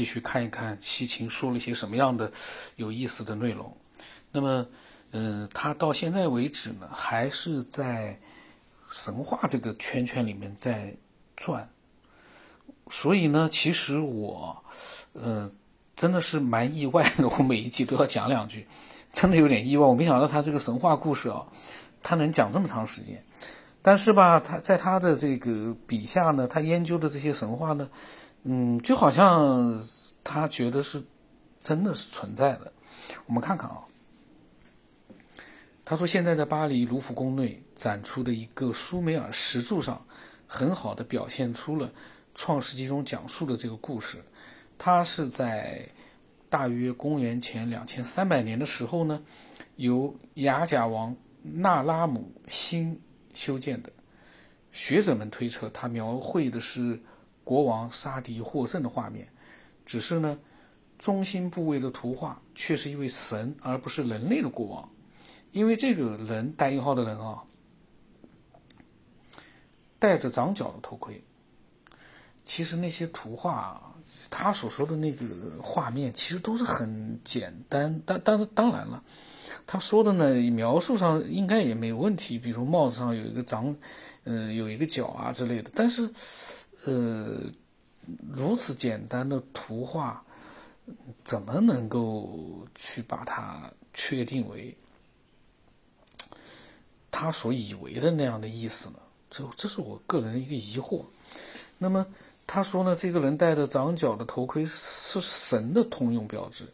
继续看一看西秦说了一些什么样的有意思的内容。那么，嗯，他到现在为止呢，还是在神话这个圈圈里面在转。所以呢，其实我，嗯，真的是蛮意外的。我每一集都要讲两句，真的有点意外。我没想到他这个神话故事啊，他能讲这么长时间。但是吧，他在他的这个笔下呢，他研究的这些神话呢，嗯，就好像他觉得是真的是存在的。我们看看啊。他说：“现在在巴黎卢浮宫内展出的一个苏美尔石柱上，很好的表现出了《创世纪》中讲述的这个故事。它是在大约公元前两千三百年的时候呢，由雅甲王纳拉姆新修建的。学者们推测，它描绘的是国王杀敌获胜的画面。只是呢，中心部位的图画却是一位神，而不是人类的国王。”因为这个人带引号的人啊，戴着长角的头盔。其实那些图画，他所说的那个画面，其实都是很简单。当当当然了，他说的呢，描述上应该也没有问题。比如帽子上有一个长，嗯，有一个角啊之类的。但是，呃，如此简单的图画，怎么能够去把它确定为？他所以为的那样的意思呢？这这是我个人的一个疑惑。那么他说呢，这个人戴着长角的头盔是神的通用标志。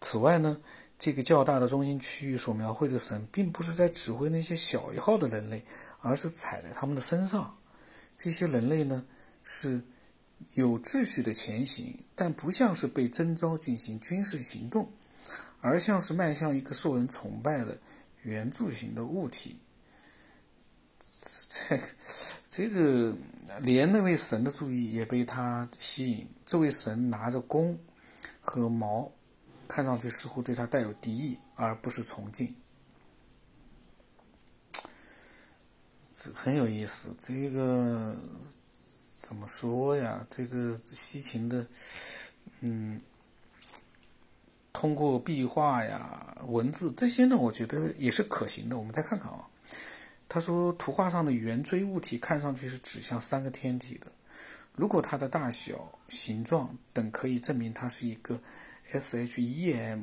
此外呢，这个较大的中心区域所描绘的神，并不是在指挥那些小一号的人类，而是踩在他们的身上。这些人类呢，是有秩序的前行，但不像是被征召进行军事行动，而像是迈向一个受人崇拜的。圆柱形的物体，这个这个连那位神的注意也被他吸引。这位神拿着弓和矛，看上去似乎对他带有敌意，而不是崇敬。很有意思。这个怎么说呀？这个西秦的，嗯。通过壁画呀、文字这些呢，我觉得也是可行的。我们再看看啊，他说图画上的圆锥物体看上去是指向三个天体的。如果它的大小、形状等可以证明它是一个 SHEM，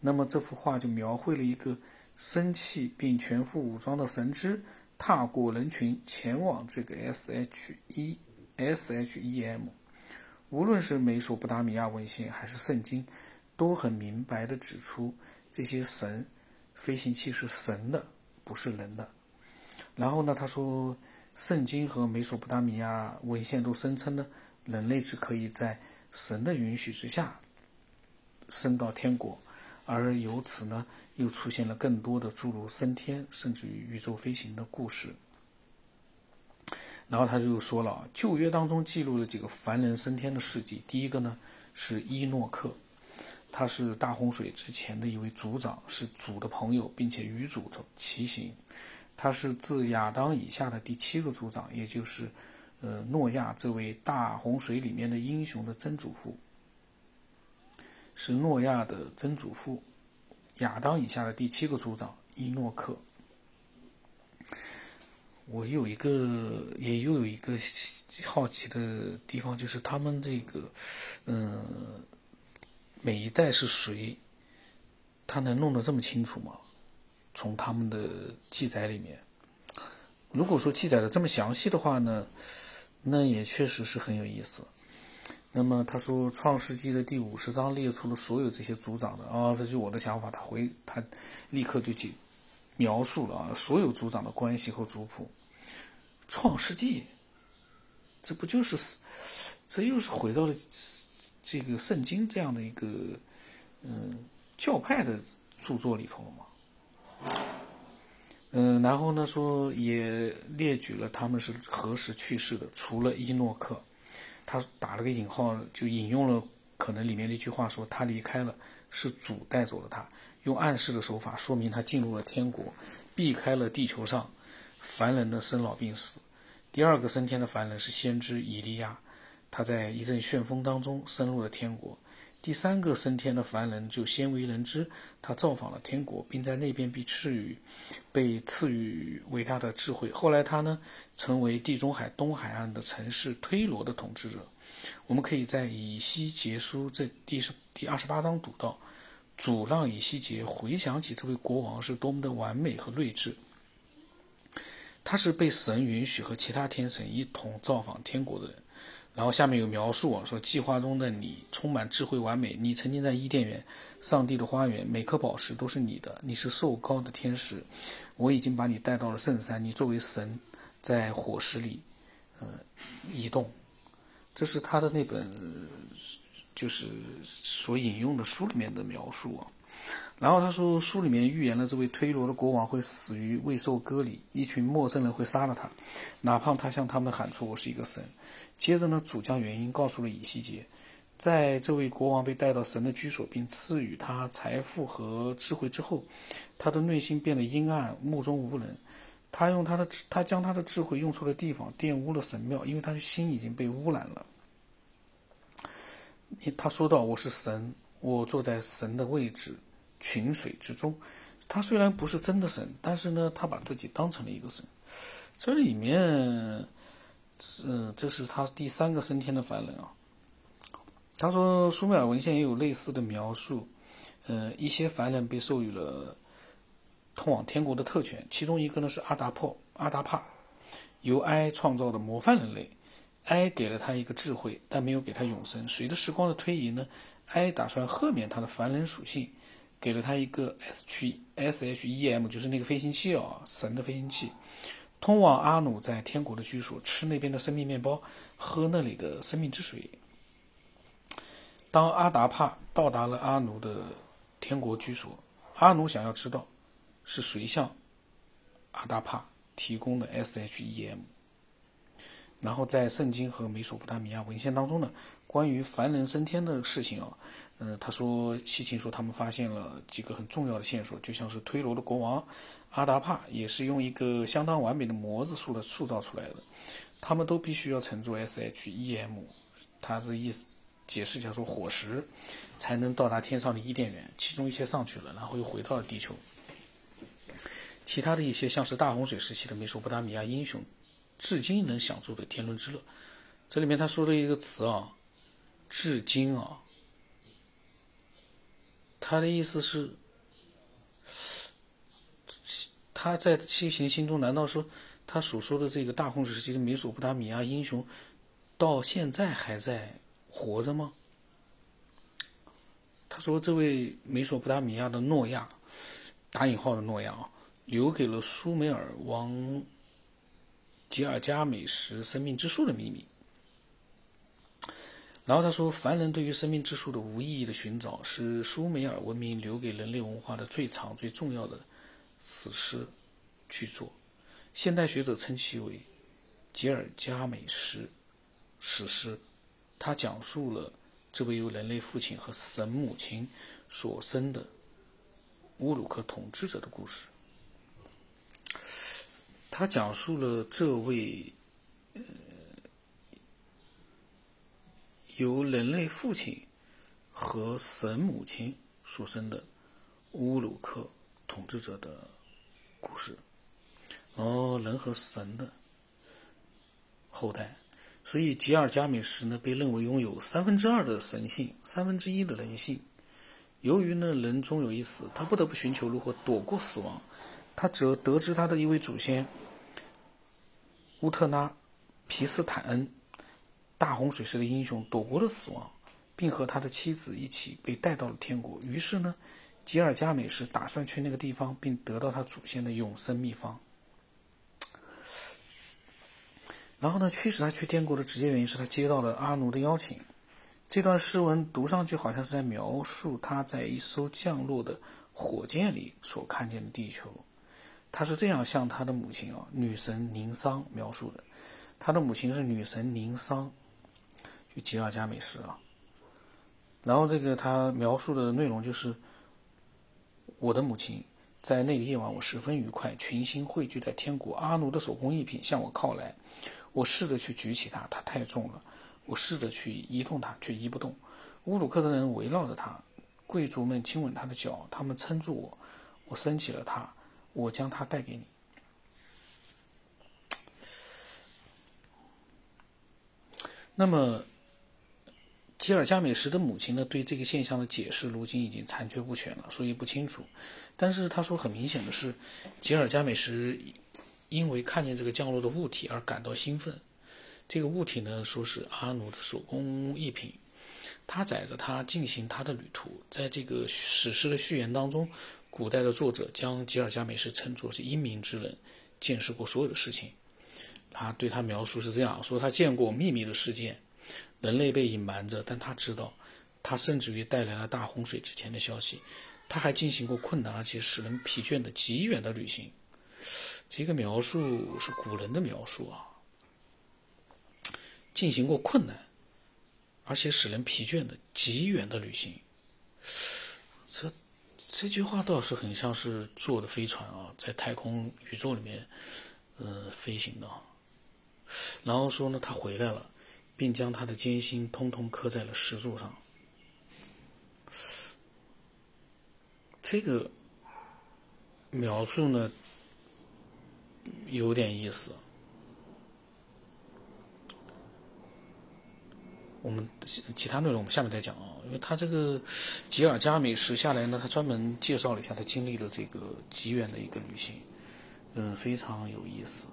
那么这幅画就描绘了一个生气并全副武装的神之踏过人群前往这个 SHE SHEM。无论是美索不达米亚文献还是圣经。都很明白地指出，这些神飞行器是神的，不是人的。然后呢，他说，圣经和美索不达米亚文献都声称呢，人类只可以在神的允许之下升到天国，而由此呢，又出现了更多的诸如升天，甚至于宇宙飞行的故事。然后他就说了，旧约当中记录了几个凡人升天的事迹。第一个呢，是伊诺克。他是大洪水之前的一位族长，是主的朋友，并且与主骑行。他是自亚当以下的第七个族长，也就是，呃，诺亚这位大洪水里面的英雄的曾祖父，是诺亚的曾祖父，亚当以下的第七个族长伊诺克。我有一个，也又有一个好奇的地方，就是他们这个，嗯。每一代是谁？他能弄得这么清楚吗？从他们的记载里面，如果说记载的这么详细的话呢，那也确实是很有意思。那么他说，《创世纪》的第五十章列出了所有这些族长的啊，这就我的想法。他回他立刻就记描述了啊，所有族长的关系和族谱，《创世纪》这不就是这又是回到了。这个圣经这样的一个嗯教派的著作里头了吗，嗯，然后呢说也列举了他们是何时去世的，除了伊诺克，他打了个引号，就引用了可能里面的一句话说他离开了，是主带走了他，用暗示的手法说明他进入了天国，避开了地球上凡人的生老病死。第二个升天的凡人是先知以利亚。他在一阵旋风当中升入了天国。第三个升天的凡人就鲜为人知，他造访了天国，并在那边被赐予被赐予伟大的智慧。后来他呢，成为地中海东海岸的城市推罗的统治者。我们可以在以西结书这第十第二十八章读到，主让以西结回想起这位国王是多么的完美和睿智。他是被神允许和其他天神一同造访天国的人。然后下面有描述啊，说计划中的你充满智慧完美，你曾经在伊甸园，上帝的花园，每颗宝石都是你的，你是受高的天使，我已经把你带到了圣山，你作为神，在火石里，呃，移动，这是他的那本，就是所引用的书里面的描述啊。然后他说，书里面预言了这位推罗的国王会死于未受割礼，一群陌生人会杀了他，哪怕他向他们喊出我是一个神。接着呢，主将原因告诉了以西结，在这位国王被带到神的居所，并赐予他财富和智慧之后，他的内心变得阴暗，目中无人。他用他的他将他的智慧用错了地方，玷污了神庙，因为他的心已经被污染了。他说道：“我是神，我坐在神的位置，群水之中。他虽然不是真的神，但是呢，他把自己当成了一个神。这里面。”嗯，这是他第三个升天的凡人啊。他说，苏美尔文献也有类似的描述。呃，一些凡人被授予了通往天国的特权，其中一个呢是阿达珀、阿达帕，由埃创造的模范人类。埃给了他一个智慧，但没有给他永生。随着时光的推移呢，埃打算赦免他的凡人属性，给了他一个 S H S H E M，就是那个飞行器啊，神的飞行器。通往阿努在天国的居所，吃那边的生命面包，喝那里的生命之水。当阿达帕到达了阿努的天国居所，阿努想要知道是谁向阿达帕提供的 SHEM。然后在圣经和美索不达米亚文献当中呢，关于凡人升天的事情啊。嗯，他说，西秦说他们发现了几个很重要的线索，就像是推罗的国王阿达帕也是用一个相当完美的模子塑的塑造出来的。他们都必须要乘坐 SHEM，他的意思解释一下说火石，才能到达天上的伊甸园。其中一些上去了，然后又回到了地球。其他的一些像是大洪水时期的美索不达米亚英雄，至今能享受的天伦之乐。这里面他说的一个词啊，至今啊。他的意思是，他在七行心中难道说，他所说的这个大洪水时期的美索不达米亚英雄，到现在还在活着吗？他说，这位美索不达米亚的诺亚，打引号的诺亚啊，留给了苏美尔王吉尔加美什生命之树的秘密。然后他说：“凡人对于生命之树的无意义的寻找，是苏美尔文明留给人类文化的最长、最重要的史诗巨作。现代学者称其为吉尔加美什史诗。它讲述了这位由人类父亲和神母亲所生的乌鲁克统治者的故事。他讲述了这位。”由人类父亲和神母亲所生的乌鲁克统治者的故事，哦，人和神的后代，所以吉尔加美什呢被认为拥有三分之二的神性，三分之一的人性。由于呢人终有一死，他不得不寻求如何躲过死亡。他则得知他的一位祖先乌特拉皮斯坦恩。大洪水时的英雄躲过了死亡，并和他的妻子一起被带到了天国。于是呢，吉尔加美什打算去那个地方，并得到他祖先的永生秘方。然后呢，驱使他去天国的直接原因是他接到了阿努的邀请。这段诗文读上去好像是在描述他在一艘降落的火箭里所看见的地球。他是这样向他的母亲啊，女神宁桑描述的。他的母亲是女神宁桑。就吉尔加美什啊，然后这个他描述的内容就是，我的母亲在那个夜晚，我十分愉快，群星汇聚在天国，阿奴的手工艺品向我靠来，我试着去举起它，它太重了，我试着去移动它，却移不动。乌鲁克的人围绕着他，贵族们亲吻他的脚，他们撑住我，我升起了他，我将他带给你。那么，吉尔加美什的母亲呢？对这个现象的解释，如今已经残缺不全了，所以不清楚。但是他说，很明显的是，吉尔加美什因为看见这个降落的物体而感到兴奋。这个物体呢，说是阿努的手工艺品，他载着他进行他的旅途。在这个史诗的序言当中，古代的作者将吉尔加美什称作是英明之人，见识过所有的事情。他对他描述是这样说：他见过秘密的事件，人类被隐瞒着，但他知道。他甚至于带来了大洪水之前的消息。他还进行过困难而且使人疲倦的极远的旅行。这个描述是古人的描述啊。进行过困难而且使人疲倦的极远的旅行。这这句话倒是很像是坐的飞船啊，在太空宇宙里面，呃，飞行的。然后说呢，他回来了，并将他的艰辛通通刻在了石柱上。这个描述呢，有点意思。我们其他内容我们下面再讲啊，因为他这个吉尔加美什下来呢，他专门介绍了一下他经历的这个极远的一个旅行，嗯，非常有意思。